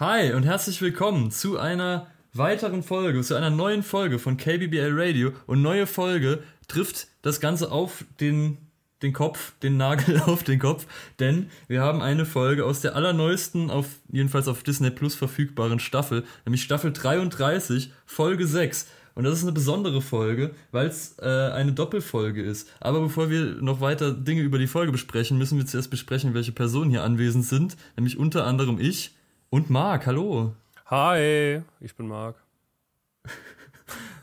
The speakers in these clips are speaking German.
Hi und herzlich willkommen zu einer weiteren Folge, zu einer neuen Folge von KBBL Radio. Und neue Folge trifft das Ganze auf den, den Kopf, den Nagel auf den Kopf, denn wir haben eine Folge aus der allerneuesten, auf, jedenfalls auf Disney Plus verfügbaren Staffel, nämlich Staffel 33, Folge 6. Und das ist eine besondere Folge, weil es äh, eine Doppelfolge ist. Aber bevor wir noch weiter Dinge über die Folge besprechen, müssen wir zuerst besprechen, welche Personen hier anwesend sind. Nämlich unter anderem ich und Marc. Hallo. Hi, ich bin Marc.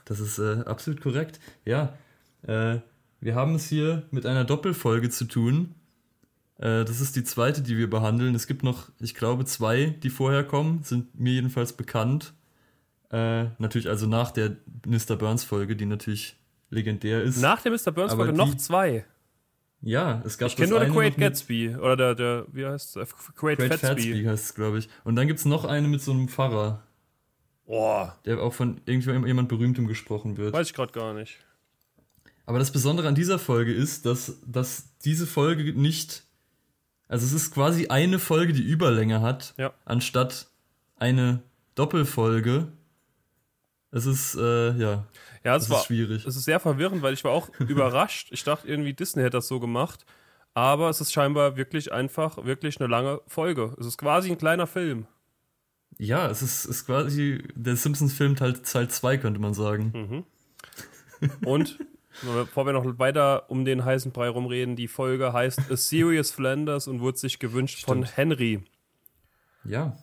Das ist äh, absolut korrekt. Ja, äh, wir haben es hier mit einer Doppelfolge zu tun. Äh, das ist die zweite, die wir behandeln. Es gibt noch, ich glaube, zwei, die vorher kommen, sind mir jedenfalls bekannt. Äh, natürlich also nach der Mr. Burns-Folge, die natürlich legendär ist. Nach der Mr. Burns-Folge noch zwei. Ja, es gab Ich kenne nur den Great Gatsby. Oder der, der, wie heißt es? Great, Great Fatsby. Fatsby heißt es, glaube ich. Und dann gibt es noch eine mit so einem Pfarrer. Boah. Der auch von irgendjemand Berühmtem gesprochen wird. Weiß ich gerade gar nicht. Aber das Besondere an dieser Folge ist, dass, dass diese Folge nicht. Also es ist quasi eine Folge, die Überlänge hat, ja. anstatt eine Doppelfolge. Es ist, äh, ja. Ja, es war schwierig. Es ist sehr verwirrend, weil ich war auch überrascht. Ich dachte irgendwie, Disney hätte das so gemacht. Aber es ist scheinbar wirklich einfach, wirklich eine lange Folge. Es ist quasi ein kleiner Film. Ja, es ist, ist quasi der Simpsons-Film Teil, Teil 2, könnte man sagen. Mhm. Und, bevor wir noch weiter um den heißen Brei rumreden, die Folge heißt A Serious Flanders und wurde sich gewünscht Stimmt. von Henry. Ja.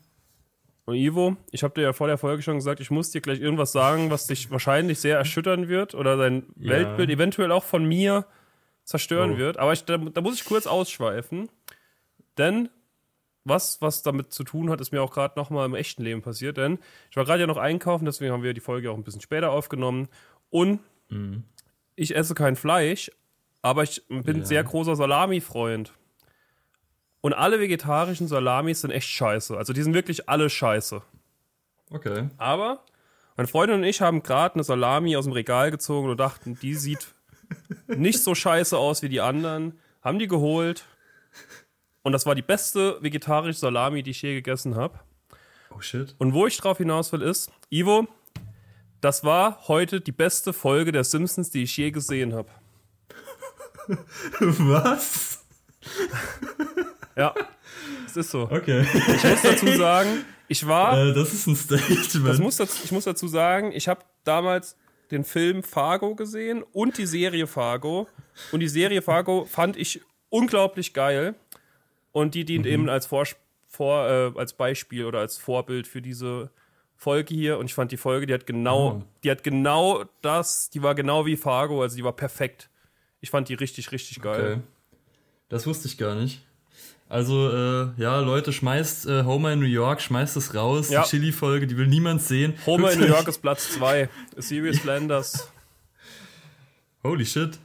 Und Ivo, ich habe dir ja vor der Folge schon gesagt, ich muss dir gleich irgendwas sagen, was dich wahrscheinlich sehr erschüttern wird oder dein ja. Weltbild eventuell auch von mir zerstören oh. wird. Aber ich, da, da, muss ich kurz ausschweifen. Denn was, was damit zu tun hat, ist mir auch gerade nochmal im echten Leben passiert. Denn ich war gerade ja noch einkaufen, deswegen haben wir die Folge auch ein bisschen später aufgenommen. Und mhm. ich esse kein Fleisch, aber ich bin ja. sehr großer Salami-Freund. Und alle vegetarischen Salamis sind echt scheiße. Also die sind wirklich alle scheiße. Okay. Aber meine Freundin und ich haben gerade eine Salami aus dem Regal gezogen und dachten, die sieht nicht so scheiße aus wie die anderen. Haben die geholt. Und das war die beste vegetarische Salami, die ich je gegessen habe. Oh shit. Und wo ich drauf hinaus will, ist, Ivo, das war heute die beste Folge der Simpsons, die ich je gesehen habe. Was? Ja, es ist so. Okay. Ich muss dazu sagen, ich war. Äh, das ist ein Statement. Das muss dazu, ich muss dazu sagen, ich habe damals den Film Fargo gesehen und die Serie Fargo. Und die Serie Fargo fand ich unglaublich geil. Und die dient mhm. eben als, Vor, vor äh, als Beispiel oder als Vorbild für diese Folge hier. Und ich fand die Folge, die hat genau, oh. die hat genau das, die war genau wie Fargo, also die war perfekt. Ich fand die richtig, richtig geil. Okay. Das wusste ich gar nicht. Also, äh, ja, Leute, schmeißt äh, Homer in New York, schmeißt es raus. Ja. Die Chili-Folge, die will niemand sehen. Homer in New York ist Platz 2. Serious Flanders. Holy shit.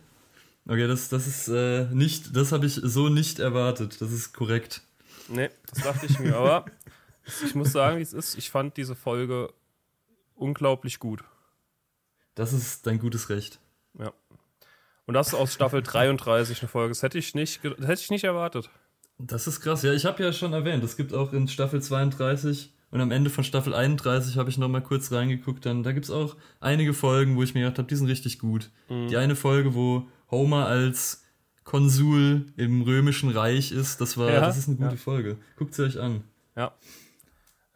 Okay, das, das ist äh, nicht, das habe ich so nicht erwartet. Das ist korrekt. Nee, das dachte ich mir. Aber ich muss sagen, wie es ist, ich fand diese Folge unglaublich gut. Das ist dein gutes Recht. Ja. Und das ist aus Staffel 33 eine Folge. Das hätte ich nicht, das hätte ich nicht erwartet. Das ist krass. Ja, ich habe ja schon erwähnt, es gibt auch in Staffel 32 und am Ende von Staffel 31 habe ich noch mal kurz reingeguckt. Dann, da gibt es auch einige Folgen, wo ich mir gedacht habe, die sind richtig gut. Mhm. Die eine Folge, wo Homer als Konsul im Römischen Reich ist, das war, ja, das ist eine gute ja. Folge. Guckt sie euch an. Ja.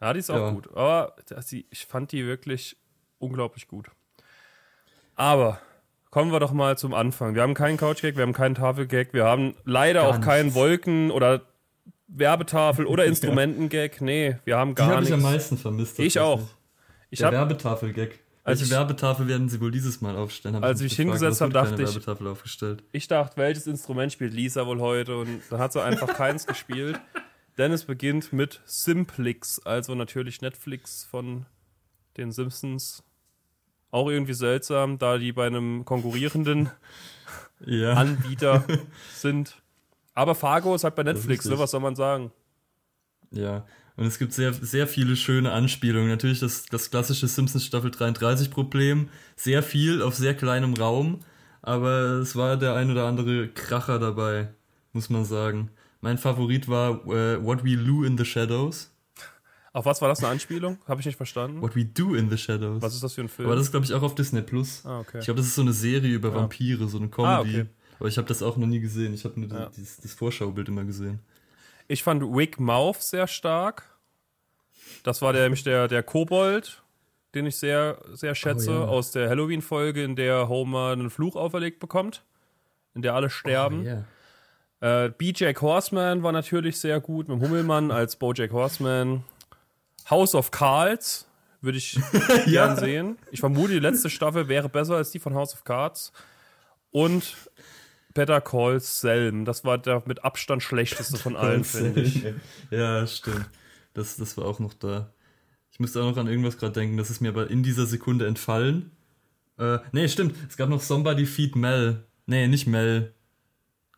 Ja, die ist auch ja. gut. Aber ich fand die wirklich unglaublich gut. Aber kommen wir doch mal zum Anfang. Wir haben keinen Couch-Gag, wir haben keinen Tafel-Gag, wir haben leider gar auch nichts. keinen Wolken- oder Werbetafel oder Instrumenten-Gag. Nee, wir haben gar nichts. Die habe ich am meisten vermisst. Ich auch. Ich Der Werbetafel-Gag. Welche Werbetafel werden sie wohl dieses Mal aufstellen? als ich mich hingesetzt habe, dachte ich, Werbetafel aufgestellt. ich dachte, welches Instrument spielt Lisa wohl heute? Und dann hat sie einfach keins gespielt. Denn es beginnt mit Simplix, also natürlich Netflix von den Simpsons auch irgendwie seltsam, da die bei einem konkurrierenden ja. Anbieter sind. Aber Fargo ist halt bei Netflix, ne? was soll man sagen? Ja, und es gibt sehr, sehr viele schöne Anspielungen. Natürlich das, das klassische Simpsons Staffel 33 Problem. Sehr viel auf sehr kleinem Raum. Aber es war der ein oder andere Kracher dabei, muss man sagen. Mein Favorit war uh, What We Lou in the Shadows. Auf was war das eine Anspielung? Habe ich nicht verstanden. What We Do in the Shadows. Was ist das für ein Film? Aber das ist, glaube ich, auch auf Disney Plus. ah, okay. Ich glaube, das ist so eine Serie über Vampire, so eine Comedy. Ah, okay. Aber ich habe das auch noch nie gesehen. Ich habe nur Ja. dieses, das Vorschaubild immer gesehen. Ich fand Wick Mouth sehr stark. Das war der, nämlich der, der Kobold, den ich sehr, sehr schätze, Oh, ja. aus der Halloween-Folge, in der Homer einen Fluch auferlegt bekommt, in der alle sterben. ja. Äh, BJ Horseman war natürlich sehr gut, mit dem Hummelmann als Bojack Horseman. House of Cards würde ich gern sehen. Ich vermute, die letzte Staffel wäre besser als die von House of Cards. Und Better Call Selm. Das war der mit Abstand schlechteste von allen, finde ich. Ja, stimmt. Das, das war auch noch da. Ich musste auch noch an irgendwas gerade denken, das ist mir aber in dieser Sekunde entfallen. Äh, nee, stimmt. Es gab noch Somebody Feed Mel. Nee, nicht Mel.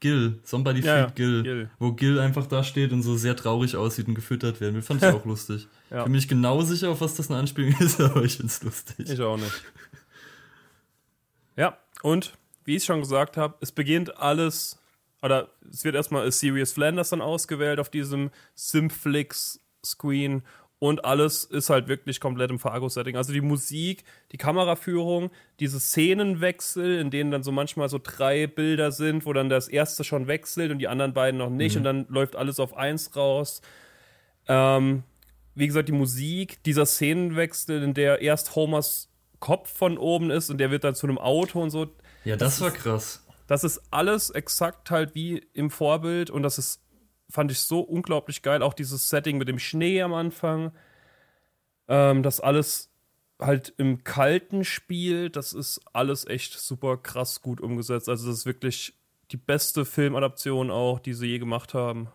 Gil. Somebody Ja, Feed Gil. Gil. Wo Gil einfach da steht und so sehr traurig aussieht und gefüttert werden will. Fand ich auch lustig. Ja. Ich bin mir nicht genau sicher, auf was das eine Anspielung ist, aber ich find's lustig. Ich auch nicht. Ja, und wie ich schon gesagt habe, es beginnt alles, oder es wird erstmal Sirius Flanders dann ausgewählt auf diesem Simflix-Screen und alles ist halt wirklich komplett im Fargo-Setting. Also die Musik, die Kameraführung, diese Szenenwechsel, in denen dann so manchmal so drei Bilder sind, wo dann das erste schon wechselt und die anderen beiden noch nicht und dann läuft alles auf eins raus. Ähm, wie gesagt, die Musik, dieser Szenenwechsel, in der erst Homers Kopf von oben ist und der wird dann zu einem Auto und so. Ja, das war krass. Das ist alles exakt halt wie im Vorbild und das ist, fand ich so unglaublich geil. Auch dieses Setting mit dem Schnee am Anfang. Ähm, das alles halt im Kalten spielt, das ist alles echt super krass gut umgesetzt. Also, das ist wirklich die beste Filmadaption auch, die sie je gemacht haben.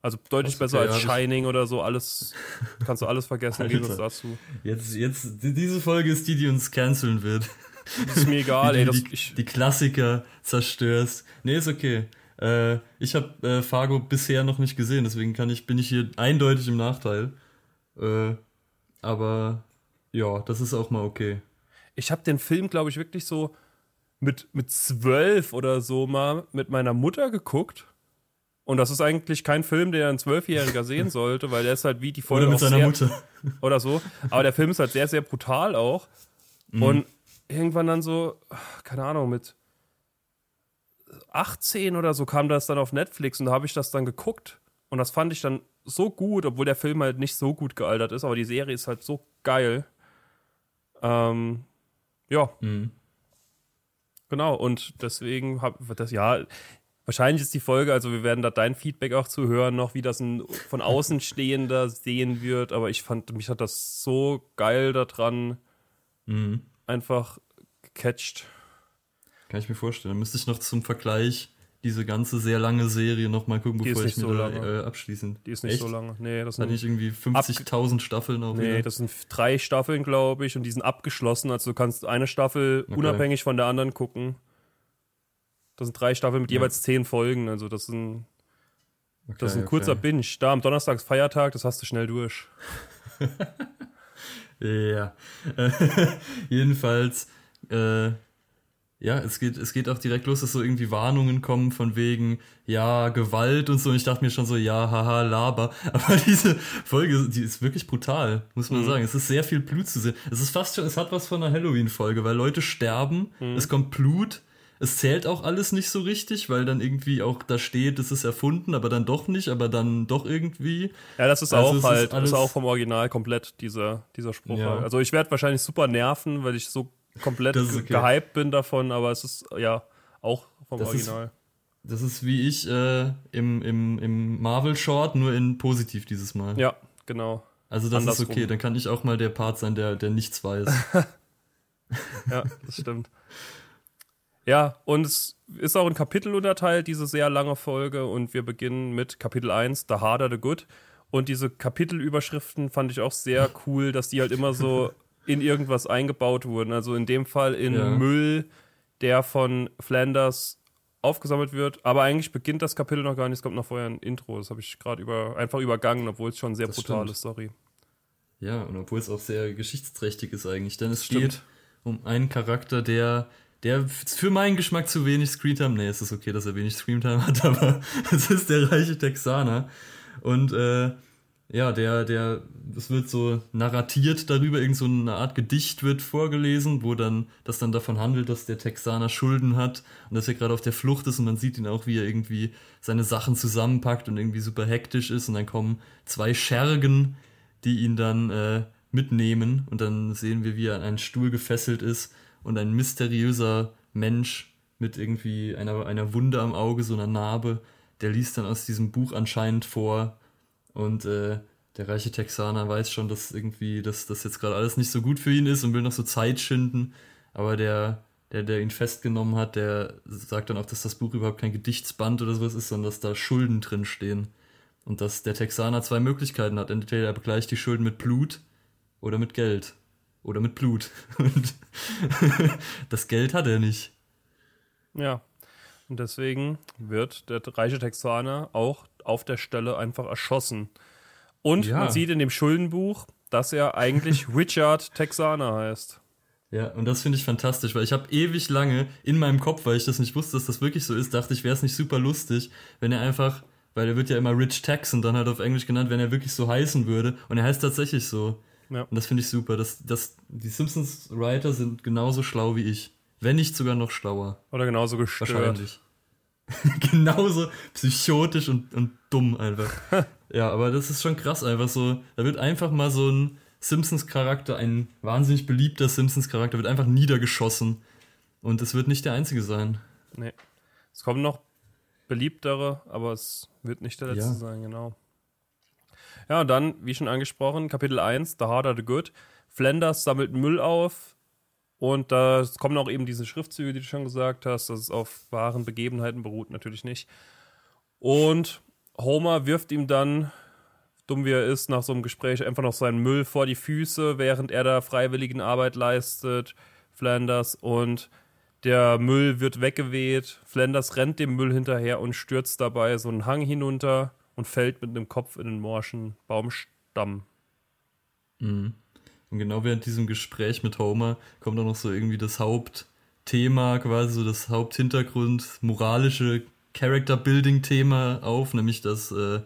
Also deutlich ist besser okay, als Shining oder so. Alles kannst du alles vergessen im Gegensatz dazu. Jetzt, jetzt, die- diese Folge ist die, die uns canceln wird. Ist mir egal, die, ey. Das, die, die Klassiker zerstörst. Nee, ist okay. Äh, ich habe äh, Fargo bisher noch nicht gesehen, deswegen kann ich, bin ich hier eindeutig im Nachteil. Äh, aber ja, das ist auch mal okay. ich habe den Film, glaube ich, wirklich so mit, mit zwölf oder so mal mit meiner Mutter geguckt. Und das ist eigentlich kein Film, der ein Zwölfjähriger sehen sollte, weil der ist halt wie die Folge Oder mit seiner Mutter. oder so. Aber der Film ist halt sehr, sehr brutal auch. Mhm. Und irgendwann dann so, keine Ahnung, mit 18 oder so kam das dann auf Netflix und da habe ich das dann geguckt. Und das fand ich dann so gut, obwohl der Film halt nicht so gut gealtert ist, aber die Serie ist halt so geil. Ähm, ja, Mhm. genau. Und deswegen habe das, ja, wahrscheinlich ist die Folge, also wir werden da dein Feedback auch zu hören, noch wie das ein von außen stehender sehen wird. Aber ich fand, mich hat das so geil daran Mhm. einfach gecatcht. Kann ich mir vorstellen. Müsste ich noch zum Vergleich diese ganze sehr lange Serie noch mal gucken, bevor ich mir so da lange. äh, abschließen. Die ist nicht Echt? so lange. Nee, das Hat sind, nicht irgendwie 50.000 Staffeln auch nee, wieder? das sind drei Staffeln, glaube ich, und die sind abgeschlossen. Also du kannst eine Staffel Okay. unabhängig von der anderen gucken. Das sind drei Staffeln mit Ja. jeweils zehn Folgen. Also das sind Das ist ein Okay, kurzer okay. Binge. Da am Donnerstag ist Feiertag, das hast du schnell durch. Ja. Jedenfalls, äh, ja, es geht, es geht auch direkt los, dass so irgendwie Warnungen kommen von wegen, ja, Gewalt und so. Und ich dachte mir schon so, ja, haha, Laber. Aber diese Folge, die ist wirklich brutal, muss man Mhm. sagen. Es ist sehr viel Blut zu sehen. Es ist fast schon, es hat was von einer Halloween-Folge, weil Leute sterben, Mhm. es kommt Blut. Es zählt auch alles nicht so richtig, weil dann irgendwie auch da steht, es ist erfunden, aber dann doch nicht, aber dann doch irgendwie. Ja, das ist Also auch ist halt, alles- ist auch vom Original komplett dieser, dieser Spruch. Ja. halt. Also ich werde wahrscheinlich super nerven, weil ich so komplett ist okay. gehypt bin davon, aber es ist ja auch vom Das ist- Original. Das ist wie ich äh, im, im, im Marvel-Short, nur in positiv dieses Mal. Ja, genau. Also das andersrum. ist okay, dann kann ich auch mal der Part sein, der, der nichts weiß. Ja, das stimmt. Ja, und es ist auch in Kapitel unterteilt, diese sehr lange Folge. Und wir beginnen mit Kapitel 1, The Harder the Good. Und diese Kapitelüberschriften fand ich auch sehr cool, dass die halt immer so in irgendwas eingebaut wurden. Also in dem Fall in Ja. Müll, der von Flanders aufgesammelt wird. Aber eigentlich beginnt das Kapitel noch gar nicht, es kommt noch vorher ein Intro. Das habe ich gerade über, einfach übergangen, obwohl es schon sehr Das brutal stimmt. ist, sorry. ja, und obwohl es auch sehr geschichtsträchtig ist eigentlich, denn es Stimmt. geht um einen Charakter, der, der für meinen Geschmack zu wenig Screentime, nee, es ist okay, dass er wenig Screentime hat, aber es ist der reiche Texaner. Und äh, ja, der, der, es wird so narratiert darüber, irgend so eine Art Gedicht wird vorgelesen, wo dann, das dann davon handelt, dass der Texaner Schulden hat und dass er gerade auf der Flucht ist und man sieht ihn auch, wie er irgendwie seine Sachen zusammenpackt und irgendwie super hektisch ist und dann kommen zwei Schergen, die ihn dann äh, mitnehmen und dann sehen wir, wie er an einen Stuhl gefesselt ist und ein mysteriöser Mensch mit irgendwie einer, einer Wunde am Auge, so einer Narbe, der liest dann aus diesem Buch anscheinend vor, und äh, der reiche Texaner weiß schon, dass irgendwie, dass das jetzt gerade alles nicht so gut für ihn ist und will noch so Zeit schinden. Aber der, der, der ihn festgenommen hat, der sagt dann auch, dass das Buch überhaupt kein Gedichtsband oder sowas ist, sondern dass da Schulden drin stehen. Und dass der Texaner zwei Möglichkeiten hat. Entweder er begleicht die Schulden mit Blut oder mit Geld. Oder mit Blut. Und das Geld hat er nicht. Ja. Und deswegen wird der reiche Texaner auch auf der Stelle einfach erschossen. Und ja. man sieht in dem Schuldenbuch, dass er eigentlich Richard Texaner heißt. Ja, und das finde ich fantastisch, weil ich habe ewig lange in meinem Kopf, weil ich das nicht wusste, dass das wirklich so ist, dachte ich, wäre es nicht super lustig, wenn er einfach, weil er wird ja immer Rich Texan dann halt auf Englisch genannt, wenn er wirklich so heißen würde. Und er heißt tatsächlich so. Ja. Und das finde ich super. dass, dass die Simpsons-Writer sind genauso schlau wie ich. Wenn nicht sogar noch schlauer. Oder genauso gestört. Wahrscheinlich. genauso psychotisch und, und dumm einfach. ja, aber das ist schon krass, einfach so. Da wird einfach mal so ein Simpsons-Charakter, ein wahnsinnig beliebter Simpsons-Charakter, wird einfach niedergeschossen. Und es wird nicht der einzige sein. Nee. Es kommen noch beliebtere, aber es wird nicht der letzte ja. sein, genau. Ja, und dann, wie schon angesprochen, Kapitel 1, The Harder the Good. Flanders sammelt Müll auf, und da kommen auch eben diese Schriftzüge, die du schon gesagt hast, dass es auf wahren Begebenheiten beruht, natürlich nicht. Und Homer wirft ihm dann, dumm wie er ist, nach so einem Gespräch einfach noch seinen Müll vor die Füße, während er da freiwilligen Arbeit leistet, Flanders. Und der Müll wird weggeweht. Flanders rennt dem Müll hinterher und stürzt dabei so einen Hang hinunter und fällt mit dem Kopf in den morschen Baumstamm. Mhm. Und genau während diesem Gespräch mit Homer kommt dann noch so irgendwie das Hauptthema, quasi so das Haupthintergrund, moralische Character-Building-Thema auf, nämlich dass äh,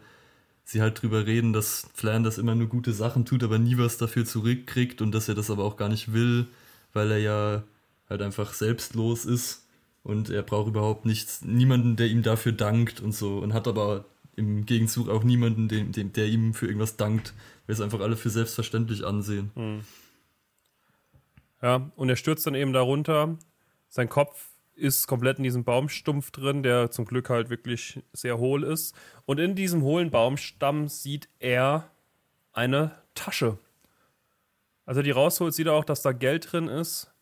sie halt drüber reden, dass Flanders immer nur gute Sachen tut, aber nie was dafür zurückkriegt und dass er das aber auch gar nicht will, weil er ja halt einfach selbstlos ist und er braucht überhaupt nichts, niemanden, der ihm dafür dankt und so und hat aber im Gegenzug auch niemanden, dem, dem, der ihm für irgendwas dankt, weil es einfach alle für selbstverständlich ansehen. Hm. Ja, und er stürzt dann eben darunter. Sein Kopf ist komplett in diesem Baumstumpf drin, der zum Glück halt wirklich sehr hohl ist. Und in diesem hohlen Baumstamm sieht er eine Tasche. Als er die rausholt, sieht er auch, dass da Geld drin ist.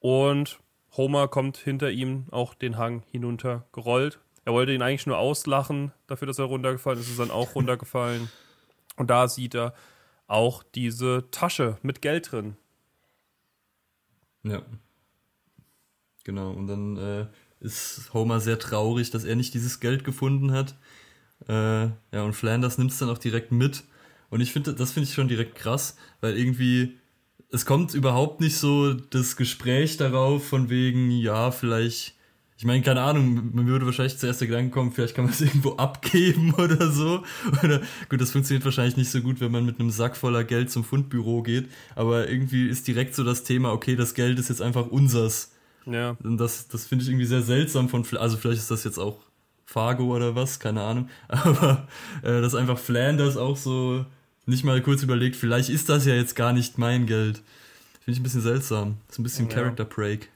Und Homer kommt hinter ihm auch den Hang hinunter gerollt. Er wollte ihn eigentlich nur auslachen dafür, dass er runtergefallen ist, ist dann auch runtergefallen. Und da sieht er auch diese Tasche mit Geld drin. Ja. Genau, und dann äh, ist Homer sehr traurig, dass er nicht dieses Geld gefunden hat. Äh, ja, und Flanders nimmt es dann auch direkt mit. Und ich finde, das finde ich schon direkt krass, weil irgendwie es kommt überhaupt nicht so das Gespräch darauf, von wegen, ja, vielleicht ich meine, keine Ahnung, man würde wahrscheinlich zuerst der Gedanke kommen, vielleicht kann man es irgendwo abgeben oder so. Oder gut, das funktioniert wahrscheinlich nicht so gut, wenn man mit einem Sack voller Geld zum Fundbüro geht. Aber irgendwie ist direkt so das Thema, okay, das Geld ist jetzt einfach unsers. Ja. Und das, das finde ich irgendwie sehr seltsam von, also vielleicht ist das jetzt auch Fargo oder was, keine Ahnung. Aber äh, dass einfach Flanders auch so nicht mal kurz überlegt, vielleicht ist das ja jetzt gar nicht mein Geld. Finde ich ein bisschen seltsam. Ist ein bisschen ja. Character Break.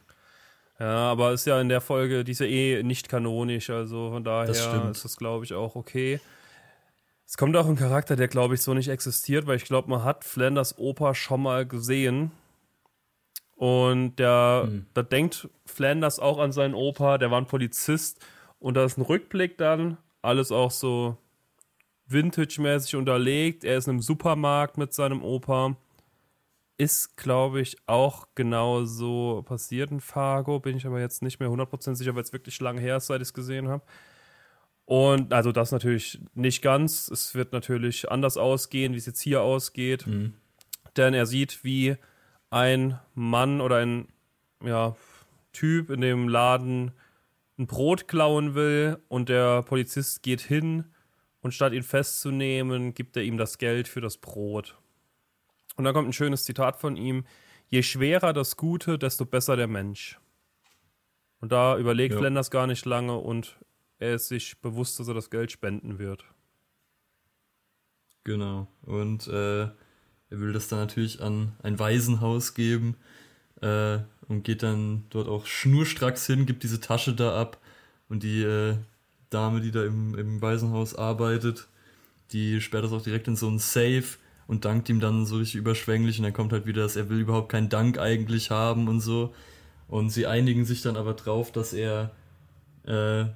Ja, aber ist ja in der Folge, die ist ja eh nicht kanonisch, also von daher das ist das, glaube ich, auch okay. Es kommt auch ein Charakter, der, glaube ich, so nicht existiert, weil ich glaube, man hat Flanders Opa schon mal gesehen. Und der, hm. da denkt Flanders auch an seinen Opa, der war ein Polizist. Und da ist ein Rückblick dann, alles auch so vintage-mäßig unterlegt. Er ist in einem Supermarkt mit seinem Opa ist, glaube ich, auch genau so passiert in Fargo. Bin ich aber jetzt nicht mehr 100% sicher, weil es wirklich lange her ist, seit ich es gesehen habe. Und also das natürlich nicht ganz. Es wird natürlich anders ausgehen, wie es jetzt hier ausgeht. Mhm. Denn er sieht, wie ein Mann oder ein ja, Typ in dem Laden ein Brot klauen will und der Polizist geht hin Und statt ihn festzunehmen, gibt er ihm das Geld für das Brot. Und dann kommt ein schönes Zitat von ihm: Je schwerer das Gute, desto besser der Mensch. Und da überlegt ja. Flanders gar nicht lange und er ist sich bewusst, dass er das Geld spenden wird. Genau. Und äh, er will das dann natürlich an ein Waisenhaus geben äh, und geht dann dort auch schnurstracks hin, gibt diese Tasche da ab und die äh, Dame, die da im, im Waisenhaus arbeitet, die sperrt das auch direkt in so einen Safe und dankt ihm dann so richtig überschwänglich und dann kommt halt wieder, dass er will überhaupt keinen Dank eigentlich haben und so. Und sie einigen sich dann aber drauf, dass er äh,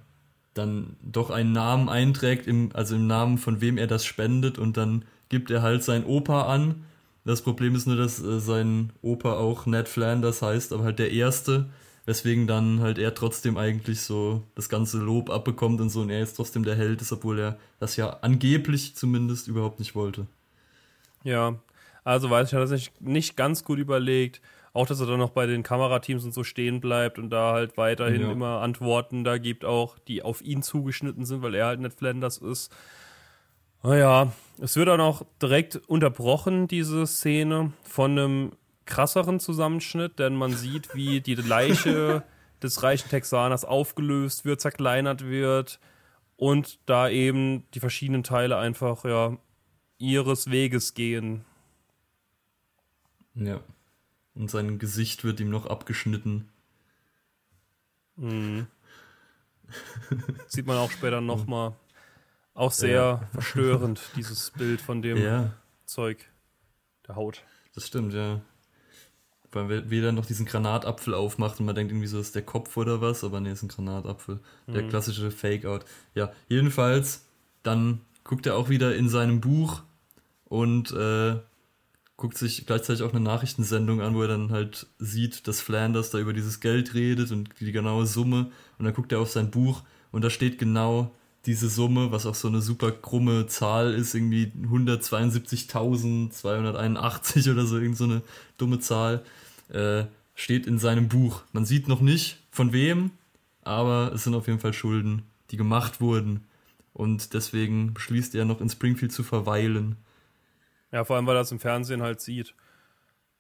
dann doch einen Namen einträgt, im, also im Namen von wem er das spendet und dann gibt er halt sein Opa an. Das Problem ist nur, dass äh, sein Opa auch Ned Flanders heißt, aber halt der Erste, weswegen dann halt er trotzdem eigentlich so das ganze Lob abbekommt und so und er jetzt trotzdem der Held ist, obwohl er das ja angeblich zumindest überhaupt nicht wollte. Ja, also weiß ich, hat er sich nicht ganz gut überlegt. Auch, dass er dann noch bei den Kamerateams und so stehen bleibt und da halt weiterhin ja. immer Antworten da gibt, auch die auf ihn zugeschnitten sind, weil er halt nicht Flanders ist. Naja, es wird dann auch direkt unterbrochen, diese Szene, von einem krasseren Zusammenschnitt, denn man sieht, wie die Leiche des reichen Texaners aufgelöst wird, zerkleinert wird und da eben die verschiedenen Teile einfach ja ihres Weges gehen. Ja. Und sein Gesicht wird ihm noch abgeschnitten. Mhm. Sieht man auch später nochmal. Auch sehr ja. verstörend, dieses Bild von dem ja. Zeug, der Haut. Das stimmt, ja. Weil wir dann noch diesen Granatapfel aufmacht und man denkt irgendwie so, ist der Kopf oder was, aber nee, ist ein Granatapfel. Der mhm. klassische Fake-Out. Ja, jedenfalls, dann guckt er auch wieder in seinem Buch und äh, guckt sich gleichzeitig auch eine Nachrichtensendung an, wo er dann halt sieht, dass Flanders da über dieses Geld redet und die genaue Summe. Und dann guckt er auf sein Buch und da steht genau diese Summe, was auch so eine super krumme Zahl ist, irgendwie 172.281 oder so, irgend so eine dumme Zahl, äh, steht in seinem Buch. Man sieht noch nicht von wem, aber es sind auf jeden Fall Schulden, die gemacht wurden. Und deswegen beschließt er noch in Springfield zu verweilen ja, vor allem, weil er es im Fernsehen halt sieht.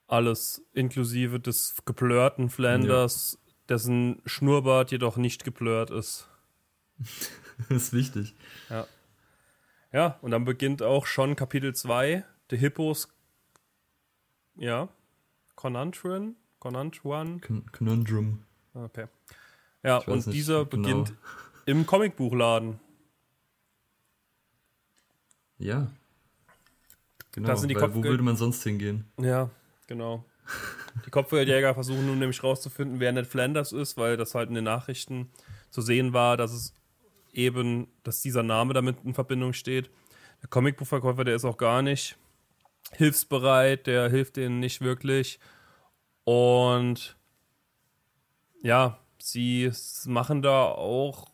Alles inklusive des geplörten Flanders, ja. dessen Schnurrbart jedoch nicht geplört ist. das ist wichtig. Ja. Ja, und dann beginnt auch schon Kapitel 2, The Hippos. Ja. Conundrum? Conundrum? Conundrum. Okay. Ja, und dieser genau. beginnt im Comicbuchladen. Ja. Genau, sind die weil wo würde man sonst hingehen? Ja, genau. Die Kopfgeldjäger versuchen nun nämlich rauszufinden, wer Ned Flanders ist, weil das halt in den Nachrichten zu sehen war, dass es eben, dass dieser Name damit in Verbindung steht. Der Comicbuchverkäufer, der ist auch gar nicht hilfsbereit, der hilft denen nicht wirklich. Und ja, sie machen da auch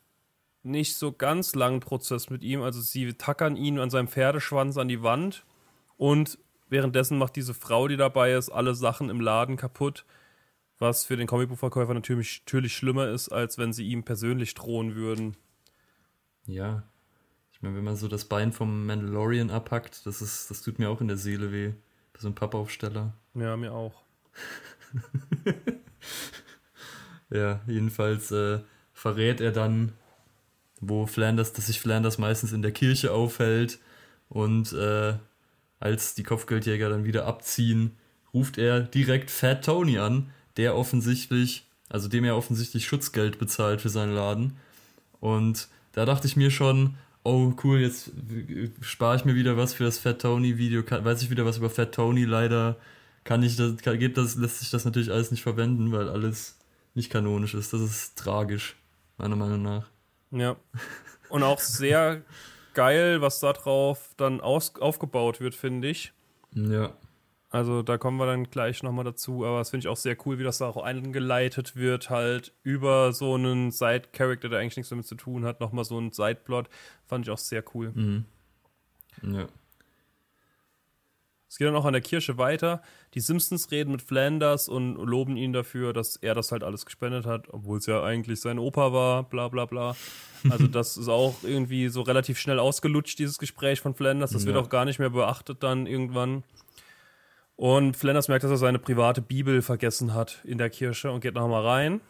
nicht so ganz langen Prozess mit ihm. Also sie tackern ihn an seinem Pferdeschwanz an die Wand und währenddessen macht diese Frau, die dabei ist, alle Sachen im Laden kaputt, was für den Comicbuchverkäufer natürlich, natürlich schlimmer ist, als wenn sie ihm persönlich drohen würden. Ja. Ich meine, wenn man so das Bein vom Mandalorian abhackt, das ist, das tut mir auch in der Seele weh. So ein Pappaufsteller. Ja, mir auch. ja, jedenfalls äh, verrät er dann, wo Flanders, dass sich Flanders meistens in der Kirche aufhält und äh, als die Kopfgeldjäger dann wieder abziehen, ruft er direkt Fat Tony an, der offensichtlich, also dem er offensichtlich Schutzgeld bezahlt für seinen Laden. Und da dachte ich mir schon, oh cool, jetzt spare ich mir wieder was für das Fat Tony Video, weiß ich wieder was über Fat Tony, leider kann ich das, kann, geht das, lässt sich das natürlich alles nicht verwenden, weil alles nicht kanonisch ist. Das ist tragisch, meiner Meinung nach. Ja. Und auch sehr geil, was da drauf dann aus, aufgebaut wird, finde ich. Ja. Also da kommen wir dann gleich nochmal dazu, aber das finde ich auch sehr cool, wie das da auch eingeleitet wird, halt über so einen Side-Character, der eigentlich nichts damit zu tun hat, nochmal so einen Side-Plot, fand ich auch sehr cool. Mhm. Ja. Es geht dann auch an der Kirche weiter. Die Simpsons reden mit Flanders und loben ihn dafür, dass er das halt alles gespendet hat, obwohl es ja eigentlich sein Opa war, bla bla bla. Also das ist auch irgendwie so relativ schnell ausgelutscht, dieses Gespräch von Flanders. Das ja. wird auch gar nicht mehr beachtet dann irgendwann. Und Flanders merkt, dass er seine private Bibel vergessen hat in der Kirche und geht nochmal rein.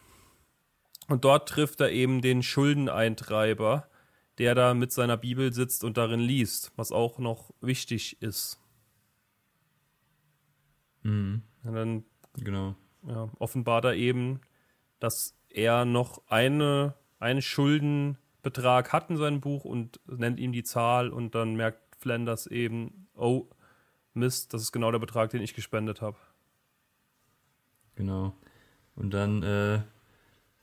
Und dort trifft er eben den Schuldeneintreiber, der da mit seiner Bibel sitzt und darin liest, was auch noch wichtig ist. Mhm. Und dann genau. ja, offenbart er eben, dass er noch eine, einen Schuldenbetrag hat in seinem Buch und nennt ihm die Zahl und dann merkt Flanders eben, oh, Mist, das ist genau der Betrag, den ich gespendet habe. Genau. Und dann äh,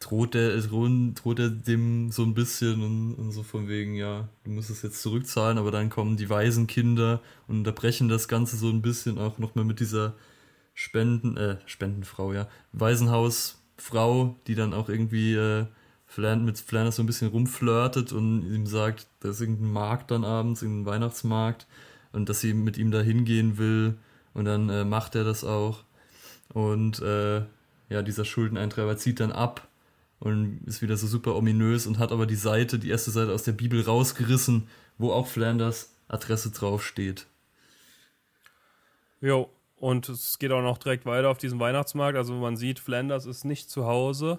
droht, der, droht er dem so ein bisschen und, und, so von wegen, ja, du musst es jetzt zurückzahlen, aber dann kommen die Waisenkinder und unterbrechen das Ganze so ein bisschen auch nochmal mit dieser Spenden, äh, Spendenfrau, ja, Waisenhausfrau, die dann auch irgendwie äh, mit Flanders so ein bisschen rumflirtet und ihm sagt, da ist irgendein Markt dann abends, irgendein Weihnachtsmarkt und dass sie mit ihm da hingehen will und dann äh, macht er das auch. Und äh, ja, dieser Schuldeneintreiber zieht dann ab und ist wieder so super ominös und hat aber die Seite, die erste Seite aus der Bibel rausgerissen, wo auch Flanders Adresse draufsteht. Jo, und es geht auch noch direkt weiter auf diesem Weihnachtsmarkt. Also man sieht, Flanders ist nicht zu Hause.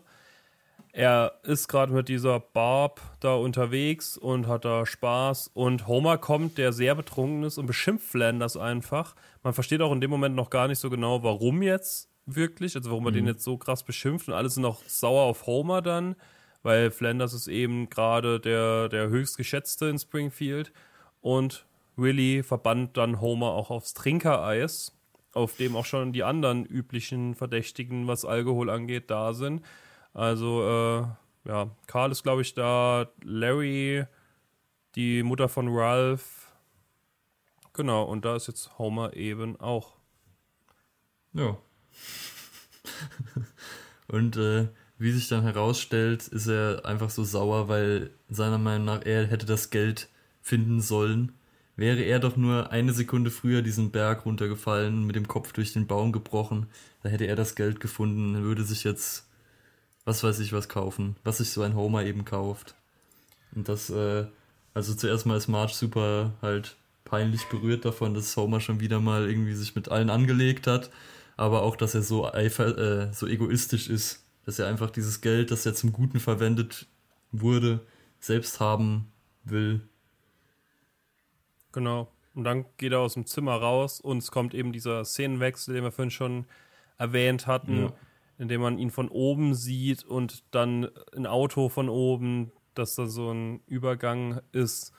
Er ist gerade mit dieser Barb da unterwegs und hat da Spaß. Und Homer kommt, der sehr betrunken ist und beschimpft Flanders einfach. Man versteht auch in dem Moment noch gar nicht so genau, warum jetzt wirklich, also warum er mhm. den jetzt so krass beschimpft. Und alle sind auch sauer auf Homer dann, weil Flanders ist eben gerade der, der höchst geschätzte in Springfield. Und Willy verbannt dann Homer auch aufs Trinkereis auf dem auch schon die anderen üblichen Verdächtigen, was Alkohol angeht, da sind. Also, äh, ja, Karl ist, glaube ich, da, Larry, die Mutter von Ralph. Genau, und da ist jetzt Homer eben auch. Ja. und äh, wie sich dann herausstellt, ist er einfach so sauer, weil seiner Meinung nach er hätte das Geld finden sollen Wäre er doch nur eine Sekunde früher diesen Berg runtergefallen mit dem Kopf durch den Baum gebrochen, da hätte er das Geld gefunden, würde sich jetzt, was weiß ich, was kaufen, was sich so ein Homer eben kauft. Und das, äh, also zuerst mal ist Marge super halt peinlich berührt davon, dass Homer schon wieder mal irgendwie sich mit allen angelegt hat, aber auch, dass er so, eifer, äh, so egoistisch ist, dass er einfach dieses Geld, das ja zum Guten verwendet wurde, selbst haben will Genau. Und dann geht er aus dem Zimmer raus und es kommt eben dieser Szenenwechsel, den wir vorhin schon erwähnt hatten, ja. in dem man ihn von oben sieht und dann ein Auto von oben, dass da so ein Übergang ist.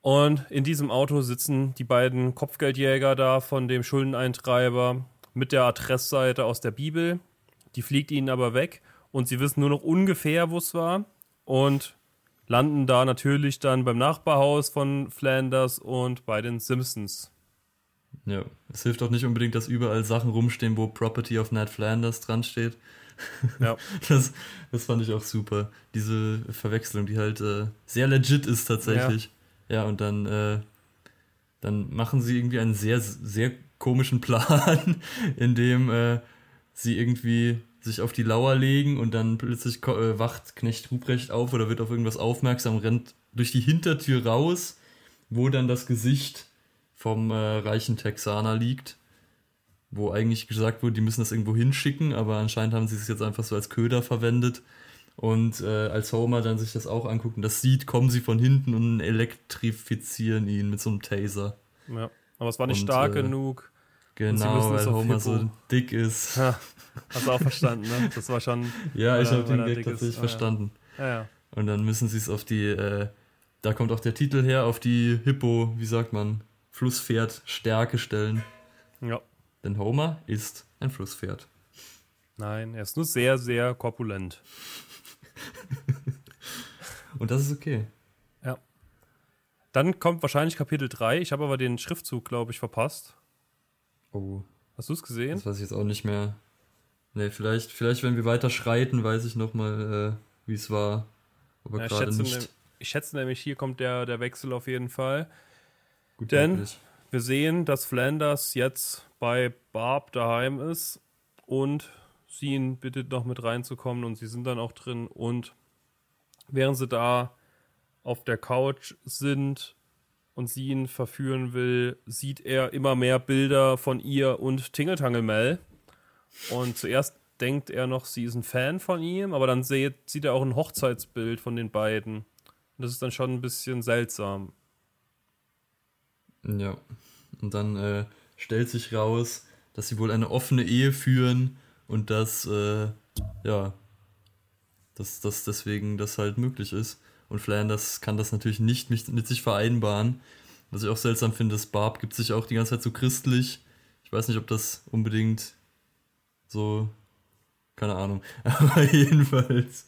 Und in diesem Auto sitzen die beiden Kopfgeldjäger da von dem Schuldeneintreiber mit der Adressseite aus der Bibel. Die fliegt ihnen aber weg und sie wissen nur noch ungefähr, wo es war. Und landen da natürlich dann beim Nachbarhaus von Flanders und bei den Simpsons. Ja, es hilft auch nicht unbedingt, dass überall Sachen rumstehen, wo Property of Ned Flanders dran steht. Ja. Das, das fand ich auch super. Diese Verwechslung, die halt äh, sehr legit ist tatsächlich. Ja, ja und dann, äh, dann machen sie irgendwie einen sehr, sehr komischen Plan, in dem äh, sie irgendwie sich auf die Lauer legen und dann plötzlich äh, wacht Knecht Ruprecht auf oder wird auf irgendwas aufmerksam, rennt durch die Hintertür raus, wo dann das Gesicht vom äh, reichen Texaner liegt, wo eigentlich gesagt wurde, die müssen das irgendwo hinschicken, aber anscheinend haben sie es jetzt einfach so als Köder verwendet. Und äh, als Homer dann sich das auch anguckt und das sieht, kommen sie von hinten und elektrifizieren ihn mit so einem Taser. Ja, aber es war nicht und, stark äh, genug. Genau, weil Homer so dick ist. Ja, hast du auch verstanden, ne? Das war schon. ja, ich habe den Gag tatsächlich ah, verstanden. Ja. Ja, Und dann müssen sie es auf die, äh, da kommt auch der Titel her, auf die Hippo, wie sagt man, Flusspferd Stärke stellen. Ja. Denn Homer ist ein Flusspferd. Nein, er ist nur sehr, sehr korpulent. Und das ist okay. Ja. Dann kommt wahrscheinlich Kapitel 3. Ich habe aber den Schriftzug, glaube ich, verpasst. Oh. Hast du es gesehen? Das weiß ich jetzt auch nicht mehr. Ne, vielleicht, vielleicht, wenn wir weiter schreiten, weiß ich nochmal, äh, wie es war. Aber ja, gerade nicht. Ne, ich schätze nämlich, hier kommt der, der Wechsel auf jeden Fall. Gut Denn möglich. wir sehen, dass Flanders jetzt bei Barb daheim ist und sie ihn bittet, noch mit reinzukommen und sie sind dann auch drin und während sie da auf der Couch sind und sie ihn verführen will, sieht er immer mehr Bilder von ihr und Tingeltangel Mel. Und zuerst denkt er noch, sie ist ein Fan von ihm, aber dann sieht, sieht er auch ein Hochzeitsbild von den beiden. Und das ist dann schon ein bisschen seltsam. Ja. Und dann äh, stellt sich raus, dass sie wohl eine offene Ehe führen und dass, äh, ja, dass, dass deswegen das halt möglich ist. Und Flanders kann das natürlich nicht mit, sich vereinbaren. Was ich auch seltsam finde, ist, Barb gibt sich auch die ganze Zeit so christlich. Ich weiß nicht, ob das unbedingt so, keine Ahnung. Aber jedenfalls,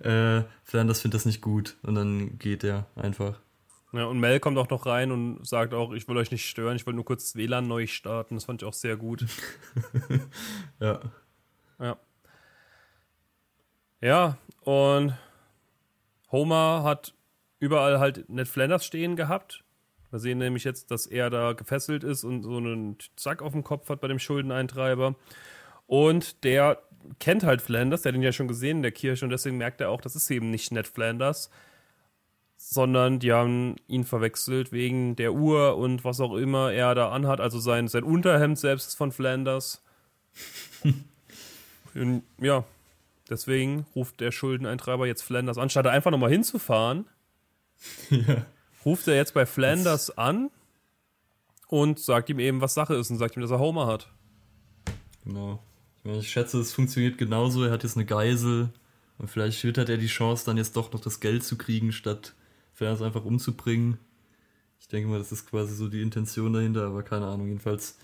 äh, Flanders findet das nicht gut und dann geht er einfach. Ja, und Mel kommt auch noch rein und sagt auch, ich will euch nicht stören, ich will nur kurz WLAN neu starten. Das fand ich auch sehr gut. ja. Ja. Ja, und Homer hat überall halt Ned Flanders stehen gehabt. Wir sehen nämlich jetzt, dass er da gefesselt ist und so einen Zack auf dem Kopf hat bei dem Schuldeneintreiber. Und der kennt halt Flanders, der hat ihn ja schon gesehen in der Kirche und deswegen merkt er auch, das ist eben nicht Ned Flanders, sondern die haben ihn verwechselt wegen der Uhr und was auch immer er da anhat. Also sein, sein Unterhemd selbst ist von Flanders. und, ja, deswegen ruft der Schuldeneintreiber jetzt Flanders an, statt einfach nochmal hinzufahren. Ja. Ruft er jetzt bei Flanders das an und sagt ihm eben, was Sache ist und sagt ihm, dass er Homer hat. Genau. Ich, meine, ich schätze, es funktioniert genauso. Er hat jetzt eine Geisel und vielleicht wittert er die Chance, dann jetzt doch noch das Geld zu kriegen, statt Fans einfach umzubringen. Ich denke mal, das ist quasi so die Intention dahinter, aber keine Ahnung. Jedenfalls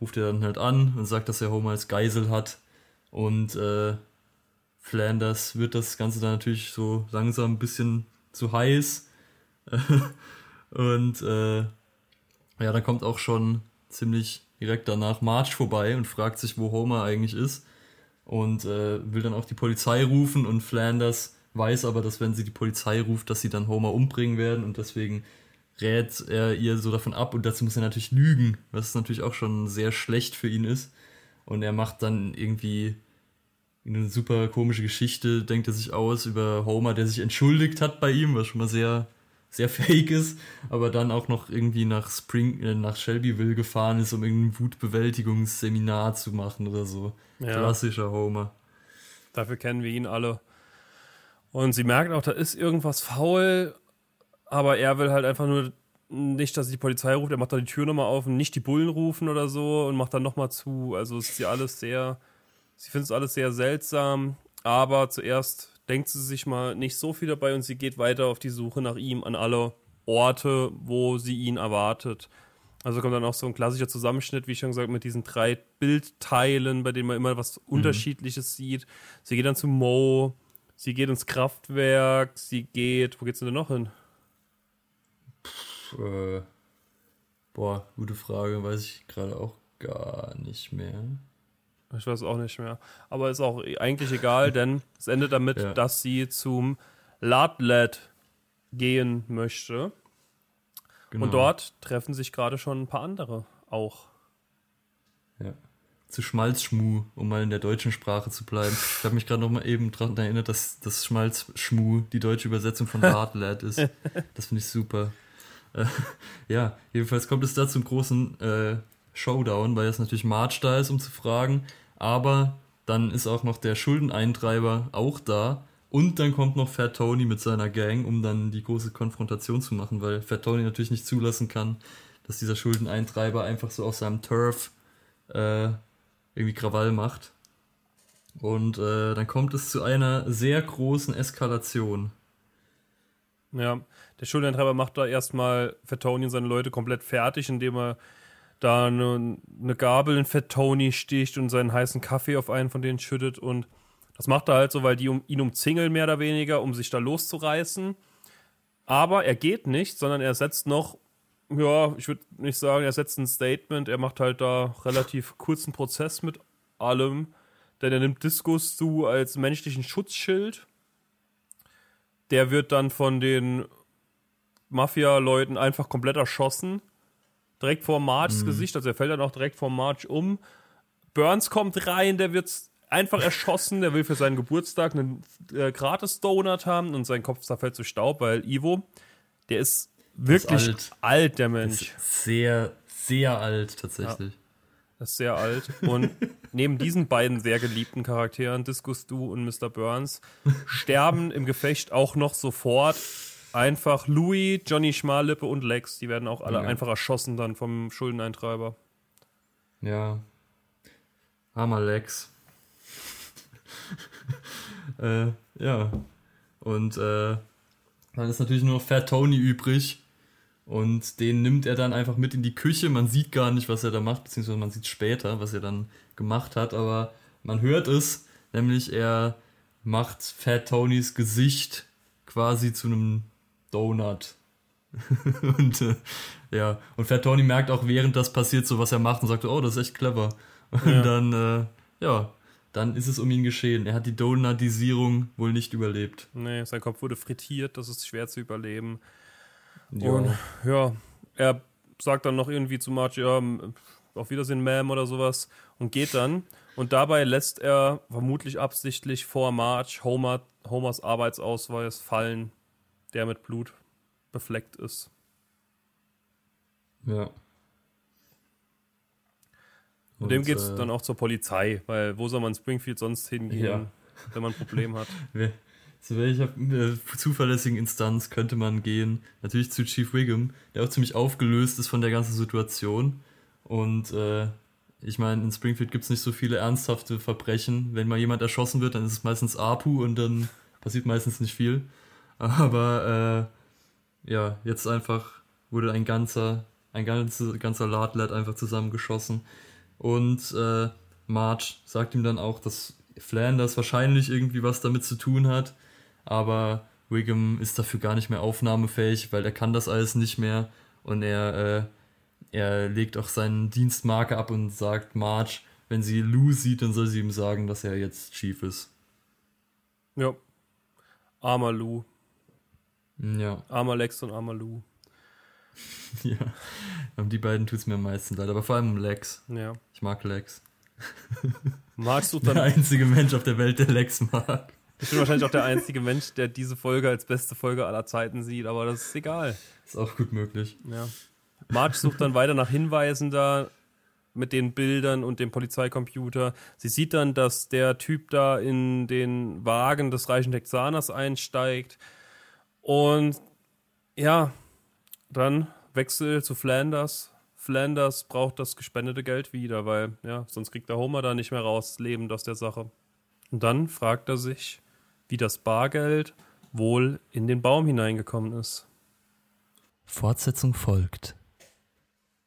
ruft er dann halt an und sagt, dass er Homer als Geisel hat. Und äh, Flanders wird das Ganze dann natürlich so langsam ein bisschen zu heiß. und äh, ja, dann kommt auch schon ziemlich direkt danach March vorbei und fragt sich, wo Homer eigentlich ist. Und äh, will dann auch die Polizei rufen und Flanders weiß aber, dass wenn sie die Polizei ruft, dass sie dann Homer umbringen werden und deswegen rät er ihr so davon ab und dazu muss er natürlich lügen, was natürlich auch schon sehr schlecht für ihn ist. Und er macht dann irgendwie eine super komische Geschichte, denkt er sich aus über Homer, der sich entschuldigt hat bei ihm, was schon mal sehr, sehr fake ist, aber dann auch noch irgendwie nach Spring, äh, nach Shelbyville gefahren ist, um irgendein Wutbewältigungsseminar zu machen oder so. Ja. Klassischer Homer. Dafür kennen wir ihn alle. Und sie merkt auch, da ist irgendwas faul, aber er will halt einfach nur nicht, dass die Polizei ruft. Er macht da die Tür nochmal auf und nicht die Bullen rufen oder so und macht dann nochmal zu. Also es ist ja alles sehr, sie findet es alles sehr seltsam, aber zuerst denkt sie sich mal nicht so viel dabei und sie geht weiter auf die Suche nach ihm an alle Orte, wo sie ihn erwartet. Also kommt dann auch so ein klassischer Zusammenschnitt, wie ich schon gesagt, mit diesen drei Bildteilen, bei denen man immer was mhm. Unterschiedliches sieht. Sie geht dann zu Mo, Sie geht ins Kraftwerk, sie geht. Wo geht's denn noch hin? Pff, äh, boah, gute Frage, weiß ich gerade auch gar nicht mehr. Ich weiß auch nicht mehr. Aber ist auch eigentlich egal, denn es endet damit, ja. dass sie zum Ladlet gehen möchte. Genau. Und dort treffen sich gerade schon ein paar andere auch. Ja zu Schmalzschmu, um mal in der deutschen Sprache zu bleiben. Ich habe mich gerade noch mal eben daran erinnert, dass das Schmalzschmu die deutsche Übersetzung von Bartlett ist. Das finde ich super. Äh, ja, jedenfalls kommt es da zum großen äh, Showdown, weil jetzt natürlich March da ist, um zu fragen. Aber dann ist auch noch der Schuldeneintreiber auch da. Und dann kommt noch Fat Tony mit seiner Gang, um dann die große Konfrontation zu machen, weil Fat Tony natürlich nicht zulassen kann, dass dieser Schuldeneintreiber einfach so auf seinem Turf äh, irgendwie Krawall macht. Und äh, dann kommt es zu einer sehr großen Eskalation. Ja, der Schuldeintreiber macht da erstmal Fettoni und seine Leute komplett fertig, indem er da eine, eine Gabel in Fettoni sticht und seinen heißen Kaffee auf einen von denen schüttet. Und das macht er halt so, weil die um, ihn umzingeln, mehr oder weniger, um sich da loszureißen. Aber er geht nicht, sondern er setzt noch ja, ich würde nicht sagen, er setzt ein Statement, er macht halt da relativ kurzen Prozess mit allem, denn er nimmt Diskus zu als menschlichen Schutzschild. Der wird dann von den Mafia-Leuten einfach komplett erschossen. Direkt vor Marges Mhm. Gesicht, also er fällt dann auch direkt vor Marge um. Burns kommt rein, der wird einfach erschossen, der will für seinen Geburtstag einen äh, Gratis-Donut haben und sein Kopf zerfällt zu Staub, weil Ivo, der ist wirklich alt. alt. der Mensch. Sehr, sehr alt tatsächlich. Das ist sehr alt. Und neben diesen beiden sehr geliebten Charakteren, Discus Du und Mr. Burns, sterben im Gefecht auch noch sofort einfach Louis, Johnny Schmallippe und Lex. Die werden auch alle Ja. einfach erschossen dann vom Schuldeneintreiber. Ja. Armer Lex. äh, ja. Und äh, dann ist natürlich nur noch Fat Tony übrig. Und den nimmt er dann einfach mit in die Küche. Man sieht gar nicht, was er da macht, beziehungsweise man sieht später, was er dann gemacht hat, aber man hört es, nämlich er macht Fat Tonys Gesicht quasi zu einem Donut. und äh, ja, und Fat Tony merkt auch, während das passiert, so was er macht und sagt, oh, das ist echt clever. Und Ja. dann, äh, ja, dann ist es um ihn geschehen. Er hat die Donutisierung wohl nicht überlebt. Nee, sein Kopf wurde frittiert, das ist schwer zu überleben. Ja. Und ja, er sagt dann noch irgendwie zu Marge, ja, auf Wiedersehen, Ma'am oder sowas und geht dann. Und dabei lässt er vermutlich absichtlich vor Marge Homer, Homers Arbeitsausweis fallen, der mit Blut befleckt ist. ja. Und dem geht es äh, dann auch zur Polizei, weil wo soll man Springfield sonst hingehen, Ja. wenn man ein Problem hat? Zu welcher äh, zuverlässigen Instanz könnte man gehen? Natürlich zu Chief Wiggum, der auch ziemlich aufgelöst ist von der ganzen Situation. Und äh, ich meine, in Springfield gibt es nicht so viele ernsthafte Verbrechen. Wenn mal jemand erschossen wird, dann ist es meistens Apu und dann passiert meistens nicht viel. Aber äh, ja, jetzt einfach wurde ein ganzer, ein ganzer, ganzer Ladlert einfach zusammengeschossen. Und äh, Marge sagt ihm dann auch, dass Flanders wahrscheinlich irgendwie was damit zu tun hat. Aber Wiggum ist dafür gar nicht mehr aufnahmefähig, weil er kann das alles nicht mehr. Und er, äh, er legt auch seinen Dienstmarke ab und sagt Marge, wenn sie Lou sieht, dann soll sie ihm sagen, dass er jetzt Chief ist. Ja. Armer Lou. Ja, Armer Lex und armer Lou. ja. Um die beiden tut es mir am meisten leid, aber vor allem um Lex. Ja. Ich mag Lex. Sucht Der dann einzige Mensch auf der Welt, der Lex mag. Ich bin wahrscheinlich auch der einzige Mensch, der diese Folge als beste Folge aller Zeiten sieht, aber das ist egal. Ist auch gut möglich. Ja. Marge sucht dann weiter nach Hinweisen da mit den Bildern und dem Polizeicomputer. Sie sieht dann, dass der Typ da in den Wagen des reichen Texaners einsteigt. Und ja, dann Wechsel zu Flanders. Flanders braucht das gespendete Geld wieder, weil ja, sonst kriegt der Homer da nicht mehr raus, lebend aus der Sache. Und dann fragt er sich, wie das Bargeld wohl in den Baum hineingekommen ist. Fortsetzung folgt.